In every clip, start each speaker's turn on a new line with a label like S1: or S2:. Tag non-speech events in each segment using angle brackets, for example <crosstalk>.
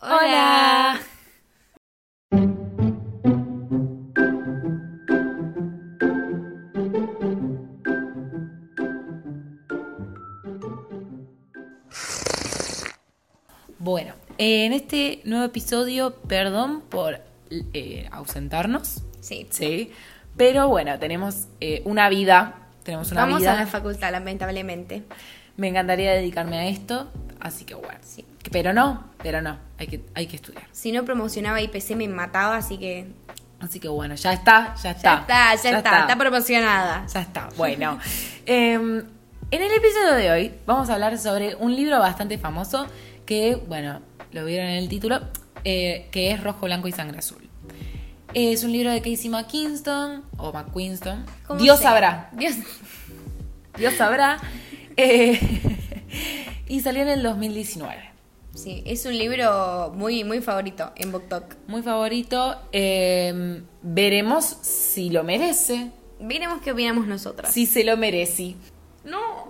S1: Hola. Bueno, en este nuevo episodio, perdón por eh, ausentarnos.
S2: Sí.
S1: Sí. Pero bueno, tenemos eh, una vida. Tenemos una
S2: Vamos
S1: vida.
S2: a la facultad, lamentablemente.
S1: Me encantaría dedicarme a esto, así que bueno.
S2: Sí.
S1: Pero no, pero no, hay que, hay que estudiar.
S2: Si no promocionaba IPC me mataba, así que.
S1: Así que bueno, ya está, ya está.
S2: Ya está, ya, está, está promocionada.
S1: Ya está, bueno. <laughs> Em, en el episodio de hoy vamos a hablar sobre un libro bastante famoso que, bueno, lo vieron en el título, eh, que es Rojo, Blanco y Sangre Azul. Es un libro de Casey McKinston, o McQuinston.
S2: ¿Cómo
S1: Dios
S2: sea?
S1: sabrá,
S2: Dios.
S1: Dios sabrá. <laughs> Eh, <laughs> y salió en el 2019.
S2: Sí, es un libro muy, muy favorito en BookTok.
S1: Muy favorito. Em, veremos si lo merece.
S2: Veremos qué opinamos nosotras.
S1: Si se lo merece.
S2: No.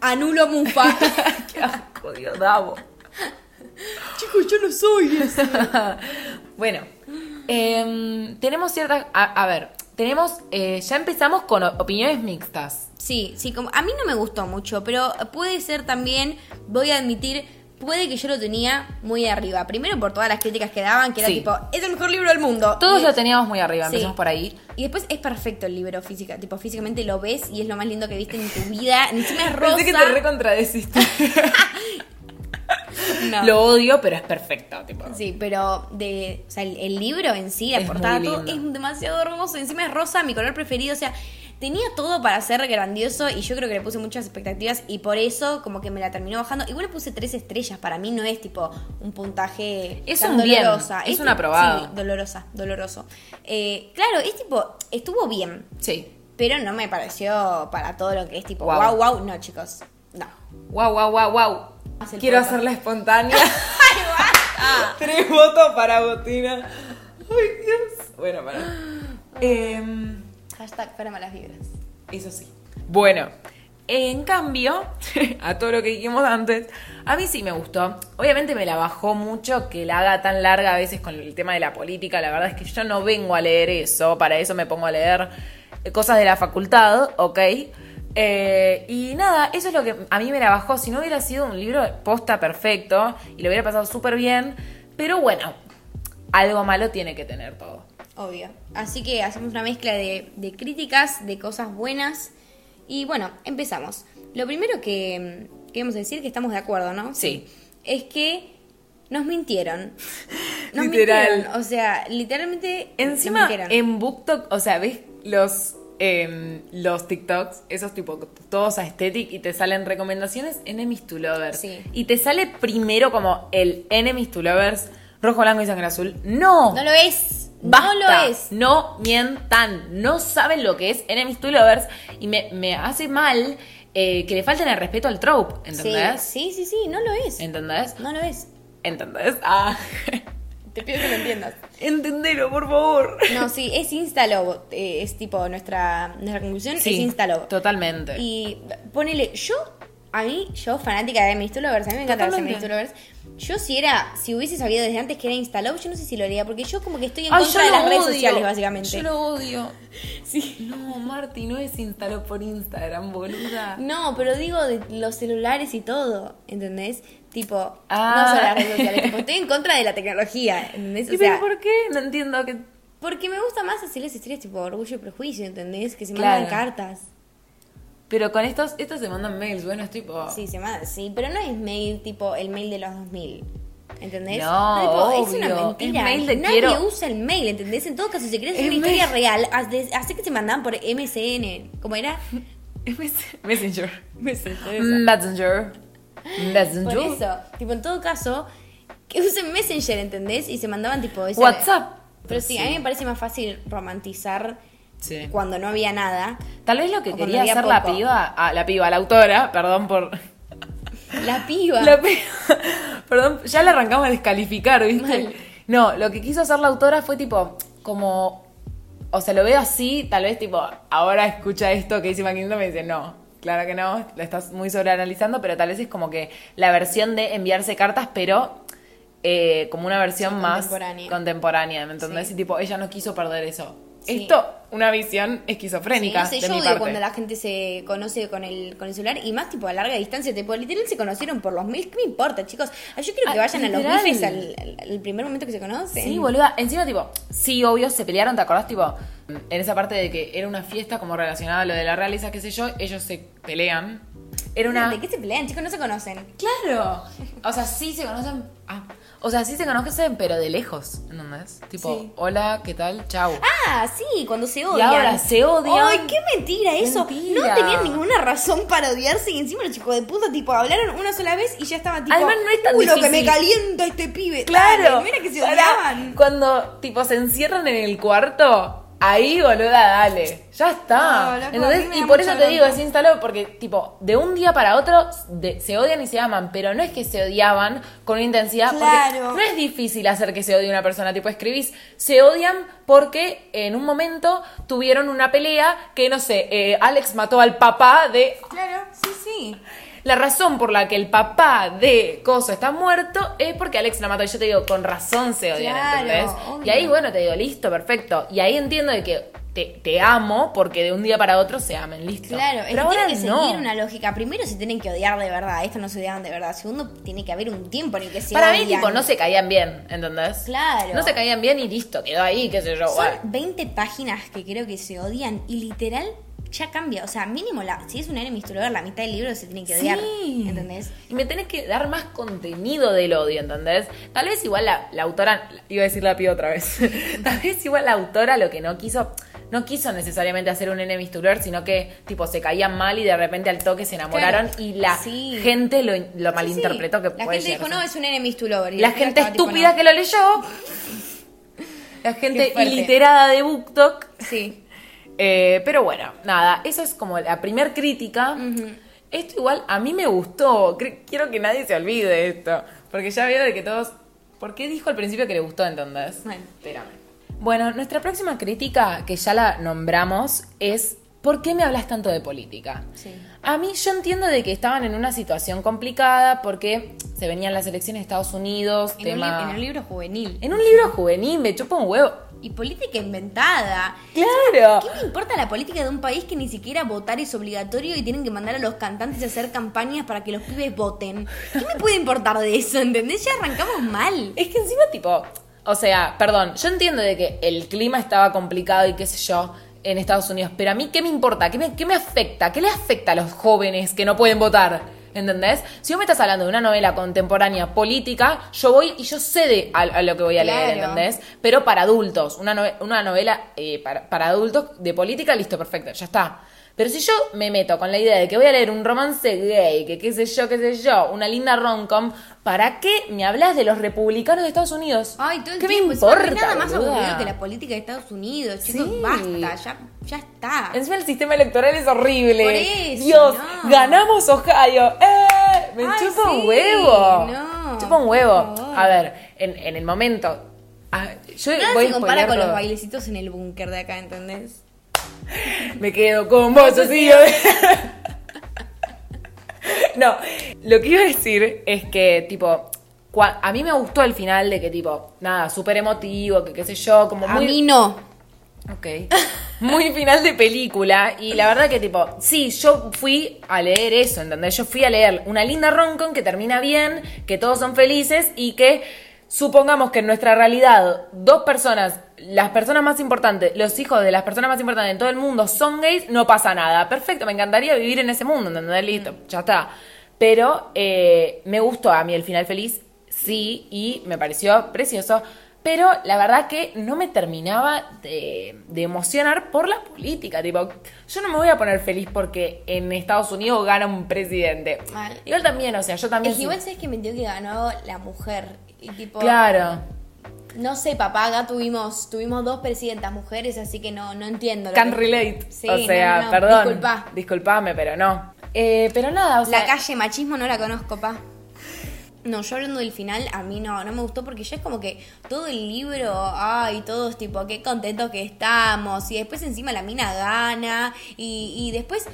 S2: Anulo Mufa. <laughs>
S1: Qué asco, Dios, Davo.
S2: Chicos, yo no soy eso. <laughs>
S1: bueno, em, tenemos ciertas. A, a ver, tenemos. eh, ya empezamos con opiniones mixtas.
S2: Sí, sí, como, a mí no me gustó mucho, pero puede ser también, voy a admitir, puede que yo lo tenía muy arriba. Primero por todas las críticas que daban, que era
S1: Sí.
S2: tipo, es el mejor libro del mundo.
S1: Todos
S2: Y-
S1: lo teníamos muy arriba,
S2: Sí.
S1: empezamos por ahí.
S2: Y después es perfecto el libro física, tipo físicamente lo ves y es lo más lindo que viste en tu vida. <laughs> Encima es rosa.
S1: Pensé que te recontradeciste. <laughs>
S2: No.
S1: Lo odio, pero es perfecto. Tipo.
S2: Sí, pero de, o sea, el, el libro en sí, la
S1: Es
S2: portada, todo es demasiado hermoso. Encima es rosa, mi color preferido. O sea, tenía todo para ser grandioso y yo creo que le puse muchas expectativas y por eso como que me la terminó bajando. Igual le puse tres estrellas. Para mí no es tipo un puntaje
S1: Es
S2: tan
S1: un bien,
S2: dolorosa.
S1: es un
S2: tipo-
S1: aprobado.
S2: Sí, dolorosa, doloroso. Eh, claro, es tipo, estuvo bien,
S1: Sí.
S2: pero no me pareció para todo lo que es tipo, wow, wow. No, chicos, no.
S1: Wow, wow, wow, wow. Quiero hacerla espontánea. <laughs>
S2: ¡Ay, basta!
S1: Tres votos para Botina. Ay, Dios. Bueno, para. Em,
S2: Hashtag para malas vibras.
S1: Eso sí. Bueno, en cambio, <laughs> a todo lo que dijimos antes, a mí sí me gustó. Obviamente me la bajó mucho que la haga tan larga a veces con el tema de la política. La verdad es que yo no vengo a leer eso, para eso me pongo a leer cosas de la facultad, ¿ok? Eh, y nada, eso es lo que a mí me la bajó. Si no hubiera sido un libro posta perfecto y lo hubiera pasado súper bien, pero bueno, algo malo tiene que tener todo.
S2: Obvio. Así que hacemos una mezcla de, de críticas, de cosas buenas. Y bueno, empezamos. Lo primero que queremos decir que estamos de acuerdo, ¿no?
S1: Sí.
S2: Es que nos mintieron. <laughs> Nos
S1: Literal.
S2: mintieron. O sea, literalmente
S1: Encima,
S2: nos mintieron.
S1: en BookTok, o sea, ves los, em, los TikToks, esos tipo todos aesthetic y te salen recomendaciones Enemies to Lovers.
S2: Sí.
S1: Y te sale primero como el Enemies to Lovers, rojo, blanco y sangre azul. ¡No!
S2: No lo es.
S1: Basta.
S2: No lo es.
S1: No mientan. No saben lo que es Enemies to Lovers. Y me, me hace mal eh, que le falten el respeto al trope. ¿Entendés?
S2: Sí, sí, sí, sí, no lo es.
S1: ¿Entendés?
S2: No lo es.
S1: ¿Entendés? Ah.
S2: Te pido que lo entiendas.
S1: Entendelo, por favor.
S2: No, sí, es Instalobo. eh, es tipo nuestra, nuestra conclusión es Instalobo.
S1: Totalmente.
S2: Y ponele, yo, a mí, yo fanática de Lovers, a mí me encanta los Lovers. Yo si era, si hubiese sabido desde antes que era Instalove, yo no sé si lo haría, porque yo como que estoy en
S1: Ay,
S2: contra de las redes sociales, básicamente.
S1: Yo lo odio. <laughs>
S2: Sí.
S1: No, Marty, no es instaló por Instagram, boluda.
S2: No, pero digo de los celulares y todo, ¿entendés? Tipo,
S1: Ah.
S2: no solo las redes sociales, tipo, estoy en contra de la tecnología, ¿entendés?
S1: ¿Y
S2: O sea,
S1: pero por qué? No entiendo que...
S2: porque me gusta más hacer las historias tipo orgullo y prejuicio, ¿entendés? Que se
S1: Claro.
S2: mandan cartas.
S1: Pero con estos, estos se mandan mails, bueno, es tipo...
S2: Sí, se manda, sí, pero no es mail tipo el mail de los 2000. ¿Entendés?
S1: No,
S2: tipo, es
S1: obvio,
S2: una mentira.
S1: es mail de
S2: Nadie
S1: quiero-
S2: usa el mail, ¿entendés? En todo caso, si querés
S1: Es
S2: hacer una historia real, hace que se mandaban por MSN. ¿Cómo era? <laughs>
S1: Messenger.
S2: Messenger.
S1: Messenger. Messenger.
S2: Por eso, tipo, en todo caso, que usen Messenger, ¿entendés? Y se mandaban tipo esa-
S1: WhatsApp.
S2: Pero sí, a mí me parece más fácil romantizar
S1: Sí.
S2: cuando no había nada.
S1: Tal vez lo que quería hacer la piba, ah, la piba, la autora, perdón por... <laughs>
S2: La piba.
S1: La piba, <laughs> perdón, ya la arrancamos a descalificar, ¿viste?
S2: Mal.
S1: No, lo que quiso hacer la autora fue tipo, como, o sea, lo veo así, tal vez tipo, ahora escucha esto que dice McKinnon me dice, no, claro que no, lo estás muy sobreanalizando, pero tal vez es como que la versión de enviarse cartas, pero eh, como una versión
S2: Sí,
S1: más
S2: contemporánea.
S1: contemporánea, ¿me entendés?
S2: Sí.
S1: Y tipo, ella no quiso perder eso.
S2: Sí.
S1: Esto, una visión
S2: Sí,
S1: esquizofrénica
S2: no sé,
S1: de
S2: yo
S1: mi
S2: odio
S1: parte.
S2: cuando la gente se conoce con el, con el celular y más tipo a larga distancia, tipo literal se conocieron por los mails, ¿qué me importa, chicos? Ah, Yo quiero que
S1: Ah,
S2: vayan a los
S1: literal.
S2: bifes al, al- al primer momento que se conocen.
S1: Sí, boluda. Encima, tipo, sí, obvio, se pelearon, ¿te acordás? Tipo, en esa parte de que era una fiesta como relacionada a lo de la realeza, qué sé yo, ellos se pelean. Era una...
S2: ¿De qué se pelean? Chicos, no se conocen.
S1: Claro. O sea, sí se conocen... Ah. O sea, sí se conocen, pero de lejos, ¿entendés? Tipo,
S2: Sí.
S1: hola, ¿qué tal? Chau.
S2: Ah, sí, cuando se odian.
S1: ahora se odian.
S2: Ay, qué mentira eso.
S1: Mentira.
S2: No tenían ninguna razón para odiarse y encima los chicos de puta, tipo, hablaron una sola vez y ya estaba tipo.
S1: Además, no es tan
S2: "Uy, lo que
S1: difícil".
S2: me calienta este pibe.
S1: Claro.
S2: Dale, mira que se odiaban.
S1: Cuando, tipo, se encierran en el cuarto, ahí, boluda, dale. Ya está.
S2: No, me
S1: Y por eso te digo, se instaló porque, tipo, de un día para otro de- se odian y se aman, pero no es que se odiaban con una intensidad.
S2: Claro.
S1: Porque no es difícil hacer que se odie una persona. Tipo, escribís, se odian porque en un momento tuvieron una pelea que, no sé, eh, Alex mató al papá de
S2: Claro, sí, sí.
S1: La razón por la que el papá de Coso está muerto es porque Alex la mató. Y yo te digo, con razón se odian,
S2: Claro,
S1: ¿entendés?
S2: obvio.
S1: Y ahí, bueno, te digo, listo, perfecto. Y ahí entiendo de que te, te amo porque de un día para otro se amen, listo.
S2: Claro, es
S1: Pero
S2: que
S1: ahora
S2: tiene que
S1: no.
S2: seguir una lógica. Primero se tienen que odiar de verdad, esto no se odiaban de verdad. Segundo, tiene que haber un tiempo en el que se
S1: Para mí,
S2: odian.
S1: tipo, no se caían bien, ¿entendés?
S2: Claro.
S1: No se caían bien y listo, quedó ahí, qué sé yo.
S2: Son
S1: bueno.
S2: 20 páginas que creo que se odian y literal ya cambia. O sea, mínimo, la, si es un enemy to la mitad del libro se tiene que odiar.
S1: Sí.
S2: ¿Entendés?
S1: Y me tenés que dar más contenido del odio, ¿entendés? Tal vez igual la, la autora, iba a decir la pido otra vez, <laughs> tal vez igual la autora lo que no quiso, no quiso necesariamente hacer un enemies to sino que tipo se caían mal y de repente al toque se enamoraron
S2: Claro.
S1: y la
S2: Sí.
S1: gente lo, lo malinterpretó
S2: Sí,
S1: que
S2: sí. La gente dijo, no, es un to. Y
S1: La gente
S2: tipo,
S1: estúpida
S2: no.
S1: que lo leyó. La gente iliterada de BookTok.
S2: Sí.
S1: Eh, pero bueno, nada, eso es como la primer crítica. Esto igual a mí me gustó. Quiero que nadie se olvide de esto. Porque ya veo de que todos. ¿Por qué dijo al principio que le gustó entonces?
S2: Bueno.
S1: Espérame. Bueno, nuestra próxima crítica, que ya la nombramos, es ¿por qué me hablas tanto de política?
S2: Sí.
S1: A mí yo entiendo de que estaban en una situación complicada porque se venían las elecciones de Estados Unidos,
S2: En, un li- en un libro juvenil.
S1: En un libro juvenil, me chupa un huevo.
S2: Y política inventada.
S1: Claro.
S2: ¿Qué me importa la política de un país que ni siquiera votar es obligatorio y tienen que mandar a los cantantes a hacer campañas para que los pibes voten? ¿Qué me puede importar de eso? ¿Entendés? Ya arrancamos mal.
S1: Es que encima, tipo, o sea, perdón, yo entiendo de que el clima estaba complicado y qué sé yo en Estados Unidos, pero a mí, ¿qué me importa? ¿Qué me, qué me afecta? ¿Qué le afecta a los jóvenes que no pueden votar? ¿Entendés? Si vos me estás hablando de una novela contemporánea política, yo voy y yo sé de a, a lo que voy a leer. ¿entendés? Pero para adultos, una, nove- una novela eh, para, para adultos de política, listo, perfecto, ya está. Pero si yo me meto con la idea de que voy a leer un romance gay, que qué sé yo, qué sé yo, una linda romcom, ¿para qué me hablas de los republicanos de Estados Unidos?
S2: Ay, todo el
S1: ¿Qué
S2: tiempo.
S1: me importa?
S2: No hay nada más
S1: boluda?
S2: aburrido que la política de Estados Unidos. Chicos,
S1: Sí.
S2: basta. Ya, ya está.
S1: Encima el sistema electoral es horrible.
S2: Por eso,
S1: Dios,
S2: no.
S1: ganamos Ohio. ¡Eh! Me
S2: Ay,
S1: chupa un huevo.
S2: no,
S1: chupa un huevo. A ver, en, en el momento. ah, yo
S2: Nada
S1: voy
S2: se
S1: a
S2: compara con los bailecitos en el búnker de acá, ¿entendés?
S1: Me quedo con vos, así yo. <laughs> No, lo que iba a decir es que, tipo, a mí me gustó el final de que, tipo, nada, súper emotivo, que qué sé yo, como
S2: A
S1: muy...
S2: mí no.
S1: Ok. Muy final de película. Y la verdad que, tipo, sí, yo fui a leer eso, ¿entendés? Yo fui a leer una linda roncon que termina bien, que todos son felices y que supongamos que en nuestra realidad dos personas, las personas más importantes, los hijos de las personas más importantes en todo el mundo son gays, no pasa nada. Perfecto, me encantaría vivir en ese mundo, ¿entendés? Listo, ya está. Pero eh, me gustó a mí el final feliz, sí, y me pareció precioso. Pero la verdad que no me terminaba de, de emocionar por la política. Tipo, yo no me voy a poner feliz porque en Estados Unidos gana un presidente.
S2: Mal.
S1: Igual también, o sea, yo también.
S2: Es
S1: sí-
S2: igual sabes que me dio que ganó la mujer. Y tipo.
S1: Claro.
S2: No sé, papá, acá tuvimos, tuvimos dos presidentas mujeres, así que no, no entiendo. lo que-
S1: relate.
S2: Sí,
S1: o sea,
S2: no, no, no.
S1: perdón.
S2: Disculpa.
S1: Disculpame, pero no. Eh, pero nada, o sea.
S2: La calle machismo no la conozco, pa. No, yo hablando del final, a mí no, no me gustó porque ya es como que todo el libro, ay, todos tipo, qué contentos que estamos. Y después encima la mina gana. Y, y después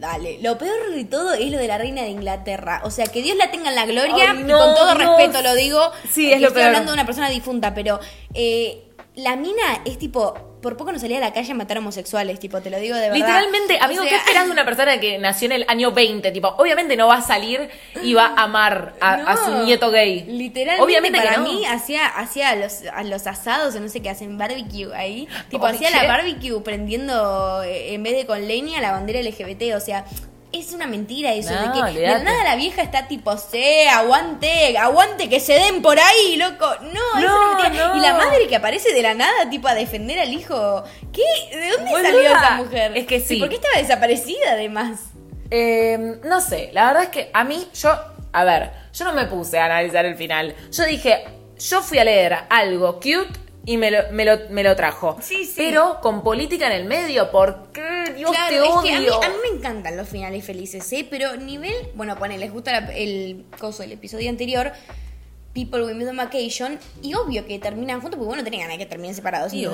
S2: Dale, lo peor de todo es lo de la reina de Inglaterra. O sea, que Dios la tenga en la gloria,
S1: Ay,
S2: y con todo
S1: no.
S2: respeto lo digo.
S1: Sí, es lo
S2: estoy
S1: peor.
S2: hablando de una persona difunta, pero eh, la mina es tipo, por poco no salía a la calle a matar homosexuales, tipo, te lo digo de verdad.
S1: Literalmente,
S2: O
S1: amigo,
S2: sea,
S1: ¿qué esperas de una persona que nació en el año 20? Tipo, obviamente no va a salir y va a amar a, a su nieto gay.
S2: Literalmente
S1: obviamente
S2: para
S1: que no.
S2: mí hacía, hacía los, a los asados, o no sé qué hacen, barbecue ahí. Tipo, hacía la barbecue prendiendo, eh, en vez de con leña, la bandera LGBT. O sea, es una mentira eso.
S1: No,
S2: de que de nada la vieja está tipo, sé, aguante, aguante que se den por ahí, loco. No, es
S1: No,
S2: una mentira.
S1: no.
S2: Y la madre que aparece de la nada, tipo, a defender al hijo. ¿Qué? ¿De dónde
S1: Boluda.
S2: salió esa mujer?
S1: Es que
S2: ¿Y
S1: sí.
S2: por qué estaba desaparecida además?
S1: Eh, no sé, la verdad es que a mí, yo, a ver, yo no me puse a analizar el final. Yo dije, yo fui a leer algo cute y me lo, me lo, me lo trajo.
S2: Sí, sí.
S1: Pero con política en el medio, ¿por qué? Dios
S2: Claro,
S1: te
S2: es
S1: odio.
S2: que a mí, a mí me encantan los finales felices, ¿eh? Pero nivel, bueno, pone, les gusta la- el coso del episodio anterior, People with on Vacation, y obvio que terminan juntos, porque bueno, tenían ganas que terminen separados. Y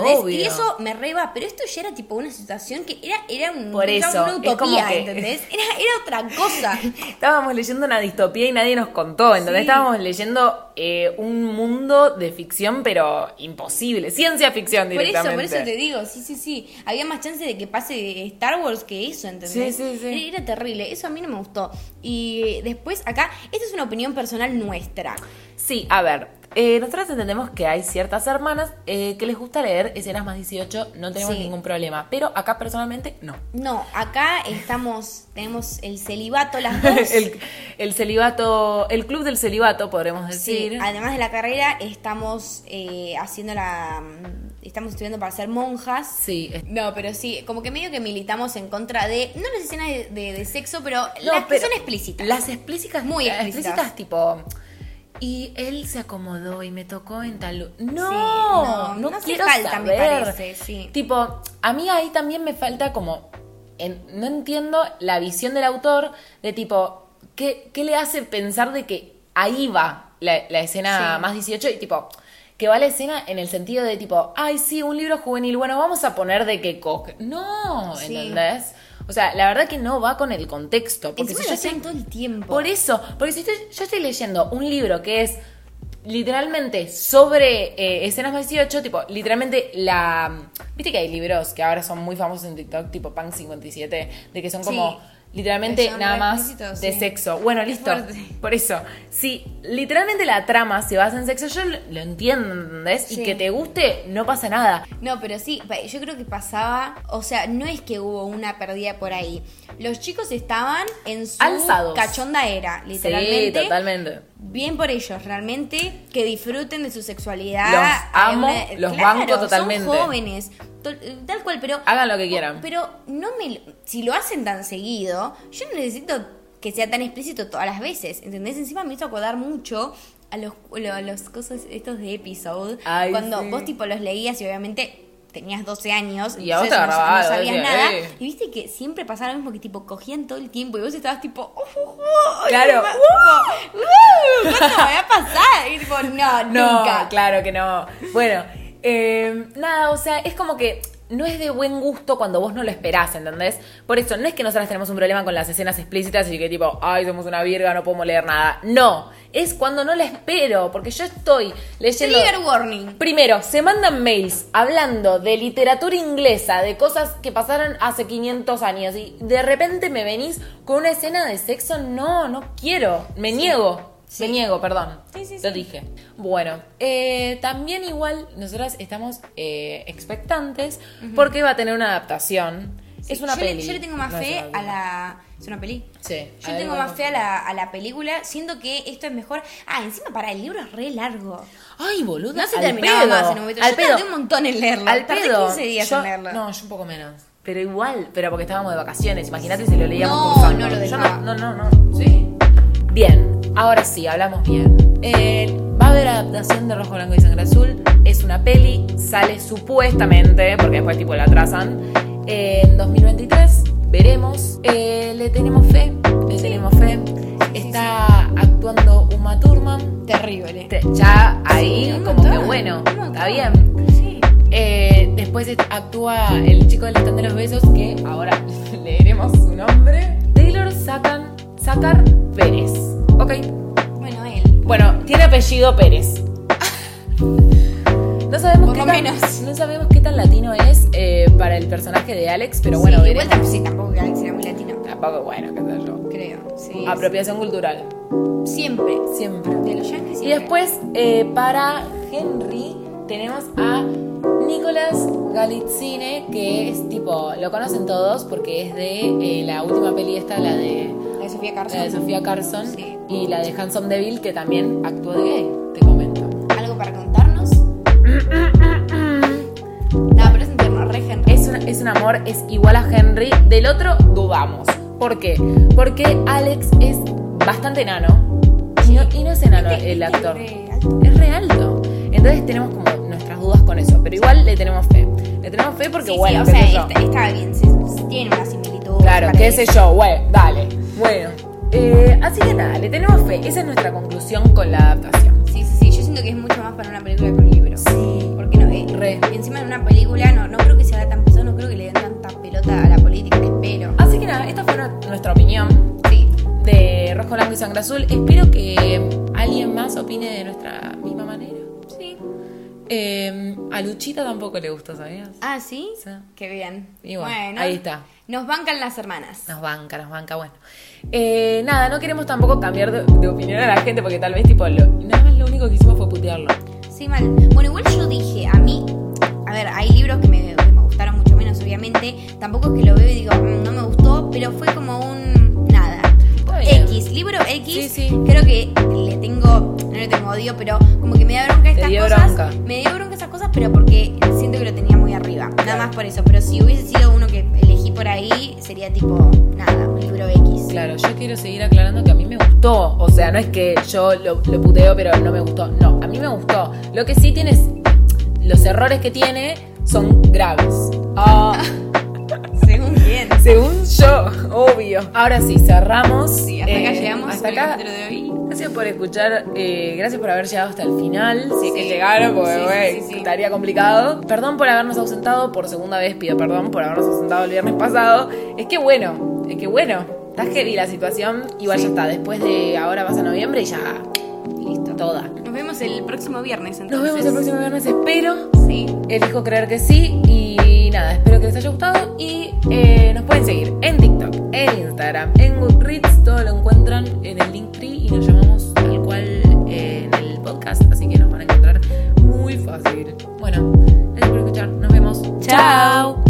S2: eso me reba, pero esto ya era tipo una situación que era, era un-
S1: Por
S2: era
S1: eso,
S2: una
S1: es
S2: utopía,
S1: que-
S2: ¿entendés? Era, era otra cosa. <laughs>
S1: Estábamos leyendo una distopía y nadie nos contó, entonces
S2: Sí.
S1: estábamos leyendo eh, un mundo de ficción, pero imposible, ciencia ficción
S2: Por eso,
S1: directamente.
S2: por eso te digo, sí, sí, sí. Había más chance de que pase Star Wars que eso, ¿entendés?
S1: Sí, sí, sí.
S2: Era, era terrible, eso a mí no me gustó. Y después, acá, esta es una opinión personal nuestra.
S1: Sí, a ver, eh, nosotros entendemos que hay ciertas hermanas eh, que les gusta leer escenas más 18, no tenemos
S2: Sí.
S1: ningún problema, pero acá personalmente no.
S2: No, acá estamos, tenemos el celibato las dos. <laughs>
S1: el, el celibato, el club del celibato, podremos
S2: Sí,
S1: decir.
S2: además de la carrera, estamos eh, haciendo la. Estamos estudiando para ser monjas.
S1: Sí,
S2: No, pero sí, como que medio que militamos en contra de. No las escenas de, de- de sexo, pero
S1: No,
S2: las que
S1: pero
S2: son explícitas.
S1: Las explícitas,
S2: Muy
S1: las
S2: explícitas.
S1: tipo. Y él se acomodó y me tocó en tal. No,
S2: no,
S1: no,
S2: no
S1: quiero
S2: falta, me
S1: saber.
S2: parece, sí.
S1: Tipo, a mí ahí también me falta como. en- no entiendo la visión del autor de tipo. ¿Qué, qué le hace pensar de que ahí va la, la escena
S2: Sí.
S1: más 18 y tipo. Que va la escena en el sentido de tipo, ay, sí, un libro juvenil, bueno, vamos a poner de que coge. No,
S2: Sí.
S1: O sea, la verdad que no va con el contexto. Porque
S2: Encima
S1: si yo estoy-
S2: todo el tiempo.
S1: por eso, porque si estoy- yo estoy leyendo un libro que es literalmente sobre eh, escenas más 18, tipo, literalmente la... Viste que hay libros que ahora son muy famosos en TikTok, tipo Punk 57, de que son como
S2: Sí.
S1: Literalmente nada más de
S2: sí.
S1: sexo. Bueno, listo. Por eso, si literalmente la trama se basa en sexo, yo lo, entiendo, ¿entendés?
S2: Sí.
S1: Y que te guste, no pasa nada.
S2: No, pero sí, yo creo que pasaba, o sea, no es que hubo una pérdida por ahí. Los chicos estaban en su
S1: Alzados.
S2: cachonda era, literalmente.
S1: Sí, totalmente.
S2: Bien por ellos, realmente, que disfruten de su sexualidad.
S1: Los amo, los banco totalmente.
S2: Son jóvenes, tal cual, pero...
S1: Hagan lo que quieran.
S2: Pero no me... Si lo hacen tan seguido, yo no necesito que sea tan explícito todas las veces, ¿entendés? Encima me hizo acordar mucho a los, lo- a los cosas estos de episode,
S1: Ay,
S2: cuando
S1: sí.
S2: vos tipo los leías y obviamente tenías 12 años
S1: Y a vos te
S2: entonces no- sabías
S1: decía,
S2: nada
S1: eh.
S2: y viste que siempre pasaba lo mismo que tipo cogían todo el tiempo y vos estabas tipo "Uh, uh, uh", y
S1: Claro.
S2: tipo, "Uh, ¿cuándo me va a pasar? y tipo no, <laughs>
S1: No,
S2: nunca
S1: claro que no. Bueno, eh, nada, o sea, es como que no es de buen gusto cuando vos no lo esperás, ¿entendés? Por eso, no es que nosotras tenemos un problema con las escenas explícitas y que tipo, ay, somos una virga, no podemos leer nada. No, es cuando no la espero, porque yo estoy leyendo...
S2: trigger warning
S1: Primero, se mandan mails hablando de literatura inglesa, de cosas que pasaron hace 500 años y de repente me venís con una escena de sexo. No, no quiero. Me niego.
S2: Sí.
S1: Me niego, perdón.
S2: Sí, sí,
S1: Lo
S2: sí.
S1: dije. Bueno, eh, también igual nosotras estamos eh, expectantes porque va a tener una adaptación. es una
S2: yo, le-
S1: peli.
S2: yo le tengo más
S1: no
S2: fe a la es una peli
S1: Sí.
S2: yo le tengo más fe a la, a la película siento que esto es mejor ah encima para el libro es re largo
S1: Ay, boludo.
S2: no se
S1: al
S2: terminaba
S1: pedo.
S2: más en un momento
S1: Al
S2: yo
S1: pedo.
S2: tardé un montón en leerlo
S1: Al
S2: tardé
S1: pedo.
S2: 15 días
S1: Yo-
S2: en leerlo
S1: No, yo un poco menos. Pero igual, pero porque estábamos de vacaciones. Imagínate si lo leíamos
S2: No,
S1: cursando.
S2: no lo
S1: Yo
S2: dejaba.
S1: no, no, no, no. Sí. Bien, ahora sí, hablamos bien. Eh, va a haber adaptación de Rojo, Blanco y Sangre Azul. Es una peli, sale supuestamente, porque después tipo la atrasan, eh, en 2023. Veremos. Eh, le tenemos fe, le tenemos fe. Está actuando Uma Thurman.
S2: terrible
S1: Te- Ya ahí, como que bueno, está bien. Eh, después actúa el chico del stand de los besos, que ahora <laughs> leeremos su nombre. sacan, sacar Pérez. ¿Ok?
S2: Bueno,
S1: tiene apellido Pérez. <laughs> No sabemos,
S2: Por
S1: qué
S2: lo
S1: tan,
S2: menos.
S1: no sabemos qué tan latino es eh, para el personaje de Alex, pero bueno,
S2: sí, igual
S1: veremos.
S2: tampoco, sí, tampoco que Alex era muy latino.
S1: Tampoco, bueno, qué sé yo.
S2: Creo. Sí.
S1: Apropiación cultural.
S2: Siempre.
S1: Siempre.
S2: De los yankees
S1: Y
S2: siempre.
S1: después, eh, para Henry, tenemos a Nicolás Galitzine, que es tipo, lo conocen todos porque es de eh, la última peli esta, la de,
S2: La de Sofía Carson.
S1: la de Sofía Carson,
S2: Sí.
S1: Y la de Handsome Devil, que también actuó de gay, te comento.
S2: ¿Algo para contarnos? <clears throat> no, pero es interno, re Henry.
S1: Es, una- es un amor, es igual a Henry. Del otro dudamos. ¿Por qué? Porque Alex es bastante enano. Y no, y no es enano el actor.
S2: es re alto.
S1: Entonces tenemos como nuestras dudas con eso. Pero igual le tenemos fe. Le tenemos fe porque,
S2: Sí,
S1: bueno,
S2: sí, o sea, está, está bien, sí, sí, tiene una similitud.
S1: Claro, qué sé yo, bueno, dale. Bueno. Eh, así que nada, le tenemos fe. Esa es nuestra conclusión con la adaptación.
S2: Sí, sí, sí, yo siento que es mucho más para una película que un libro.
S1: Sí.
S2: Porque no, eh,
S1: Re.
S2: encima de una película no, no creo que se haga tan pesado, no creo que le den tanta pelota a la política, espero.
S1: Así que nada, esta fue nuestra opinión.
S2: Sí.
S1: de Rojo, Blanco y Sangre Azul. Espero que alguien más opine de nuestra. Eh, a Luchita tampoco le gustó, ¿sabías?
S2: Ah, ¿sí?
S1: Sí.
S2: Qué bien.
S1: Y bueno, ahí está.
S2: Nos bancan las hermanas.
S1: Nos banca, nos banca, bueno. Eh, nada, no queremos tampoco cambiar de, de opinión a la gente porque tal vez, tipo, lo, nada más lo único que hicimos fue putearlo.
S2: Sí, mal. Bueno, igual yo dije, a mí, a ver, hay libros que me, que me gustaron mucho menos, obviamente. Tampoco es que lo veo y digo, "Mm, no me gustó, pero fue como un. X, libro X,
S1: Sí, sí.
S2: creo que le tengo, no le tengo odio, pero como que me da bronca estas
S1: dio
S2: cosas.
S1: bronca.
S2: Me dio bronca esas cosas, pero porque siento que lo tenía muy arriba. Nada más por eso. Pero si hubiese sido uno que elegí por ahí, sería tipo, nada, un libro X.
S1: Claro, yo quiero seguir aclarando que a mí me gustó. O sea, no es que yo lo, lo puteo pero no me gustó. No, a mí me gustó. Lo que sí tienes, los errores que tiene son graves. <laughs> Ah.
S2: Según
S1: yo, obvio. Ahora sí, cerramos.
S2: Sí, hasta acá
S1: Eh,
S2: llegamos
S1: Hasta acá.
S2: de hoy.
S1: Gracias por escuchar, eh, gracias por haber llegado hasta el final. Si es que
S2: Sí.
S1: llegaron, porque
S2: Sí, sí, sí, sí.
S1: estaría complicado. Perdón por habernos ausentado, por segunda vez pido perdón por habernos ausentado el viernes pasado. Es que bueno, es que bueno, está heavy la situación. Igual ya está, después de ahora vas a noviembre y ya
S2: Listo.
S1: toda.
S2: Nos vemos el próximo viernes entonces.
S1: Nos vemos el próximo viernes, espero.
S2: Sí.
S1: Elijo creer que sí. Y y nada, espero que les haya gustado y eh, nos pueden seguir en TikTok, en Instagram, en Goodreads, todo lo encuentran en el Linktree y nos llamamos tal cual en el podcast, así que nos van a encontrar muy fácil. Bueno, gracias por escuchar, nos vemos. Chao.